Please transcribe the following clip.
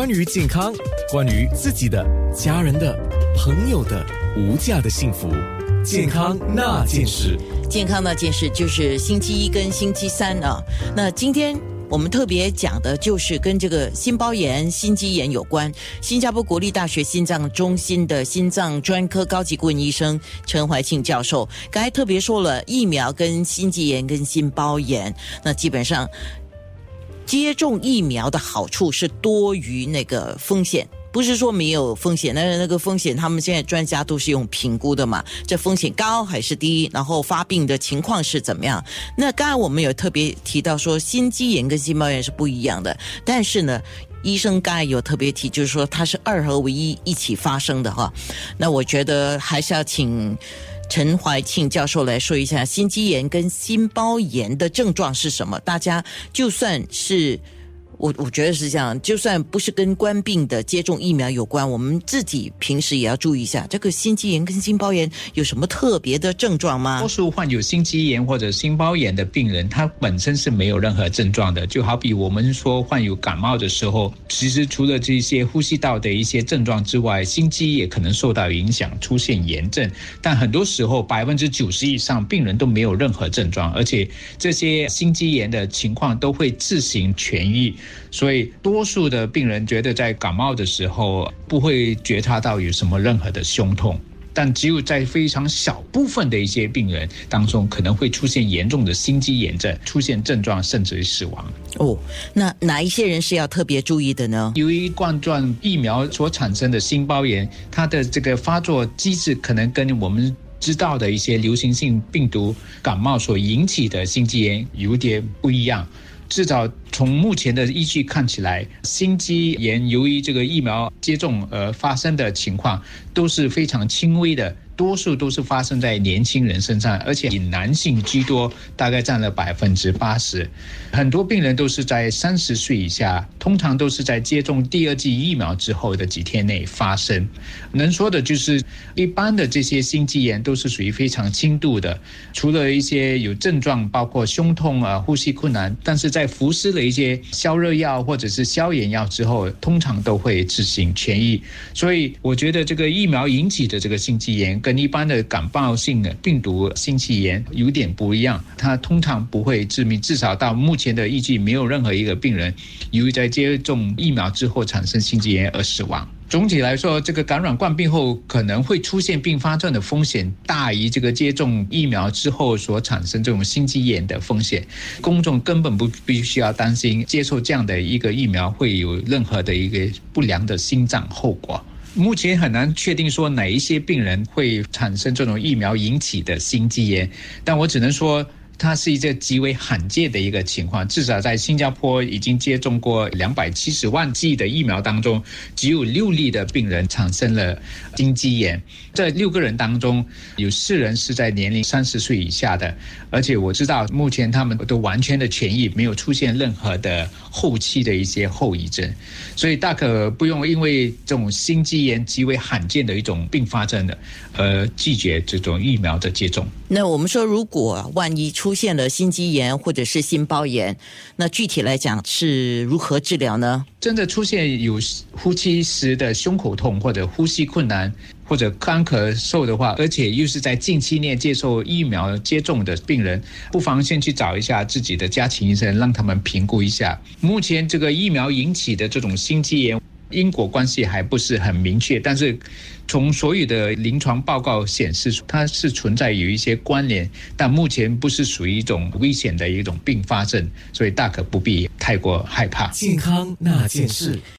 关于健康，关于自己的、家人的、朋友的无价的幸福，健康那件事。健康那件事就是星期一跟星期三啊。那今天我们特别讲的就是跟这个心包炎、心肌炎有关。新加坡国立大学心脏中心的心脏专科高级顾问医生陈怀庆教授，刚才特别说了疫苗跟心肌炎跟心包炎，那基本上。接种疫苗的好处是多于那个风险，不是说没有风险，但是那个风险他们现在专家都是用评估的嘛，这风险高还是低，然后发病的情况是怎么样？那刚才我们有特别提到说，心肌炎跟心包炎是不一样的，但是呢，医生刚才有特别提，就是说它是二合为一一起发生的哈。那我觉得还是要请。陈怀庆教授来说一下心肌炎跟心包炎的症状是什么？大家就算是。我我觉得是这样，就算不是跟冠病的接种疫苗有关，我们自己平时也要注意一下，这个心肌炎跟心包炎有什么特别的症状吗？多数患有心肌炎或者心包炎的病人，他本身是没有任何症状的，就好比我们说患有感冒的时候，其实除了这些呼吸道的一些症状之外，心肌也可能受到影响，出现炎症。但很多时候，百分之九十以上病人都没有任何症状，而且这些心肌炎的情况都会自行痊愈。所以，多数的病人觉得在感冒的时候不会觉察到有什么任何的胸痛，但只有在非常小部分的一些病人当中，可能会出现严重的心肌炎症，出现症状甚至于死亡。哦，那哪一些人是要特别注意的呢？由于冠状疫苗所产生的心包炎，它的这个发作机制可能跟我们知道的一些流行性病毒感冒所引起的心肌炎有点不一样。至少从目前的依据看起来，心肌炎由于这个疫苗接种而发生的情况都是非常轻微的。多数都是发生在年轻人身上，而且以男性居多，大概占了百分之八十。很多病人都是在三十岁以下，通常都是在接种第二剂疫苗之后的几天内发生。能说的就是，一般的这些心肌炎都是属于非常轻度的，除了一些有症状，包括胸痛啊、呼吸困难，但是在服食了一些消热药或者是消炎药之后，通常都会自行痊愈。所以，我觉得这个疫苗引起的这个心肌炎跟跟一般的感冒性的病毒心肌炎有点不一样，它通常不会致命，至少到目前的依据，没有任何一个病人由于在接种疫苗之后产生心肌炎而死亡。总体来说，这个感染冠病后可能会出现并发症的风险大于这个接种疫苗之后所产生这种心肌炎的风险。公众根本不必须要担心接受这样的一个疫苗会有任何的一个不良的心脏后果。目前很难确定说哪一些病人会产生这种疫苗引起的心肌炎，但我只能说。它是一个极为罕见的一个情况，至少在新加坡已经接种过两百七十万剂的疫苗当中，只有六例的病人产生了心肌炎。这六个人当中，有四人是在年龄三十岁以下的，而且我知道目前他们都完全的痊愈，没有出现任何的后期的一些后遗症，所以大可不用因为这种心肌炎极为罕见的一种并发症的，而拒绝这种疫苗的接种。那我们说，如果万一出出现了心肌炎或者是心包炎，那具体来讲是如何治疗呢？真的出现有呼吸时的胸口痛或者呼吸困难或者干咳嗽的话，而且又是在近期内接受疫苗接种的病人，不妨先去找一下自己的家庭医生，让他们评估一下。目前这个疫苗引起的这种心肌炎。因果关系还不是很明确，但是从所有的临床报告显示，它是存在有一些关联，但目前不是属于一种危险的一种并发症，所以大可不必太过害怕。健康那件事。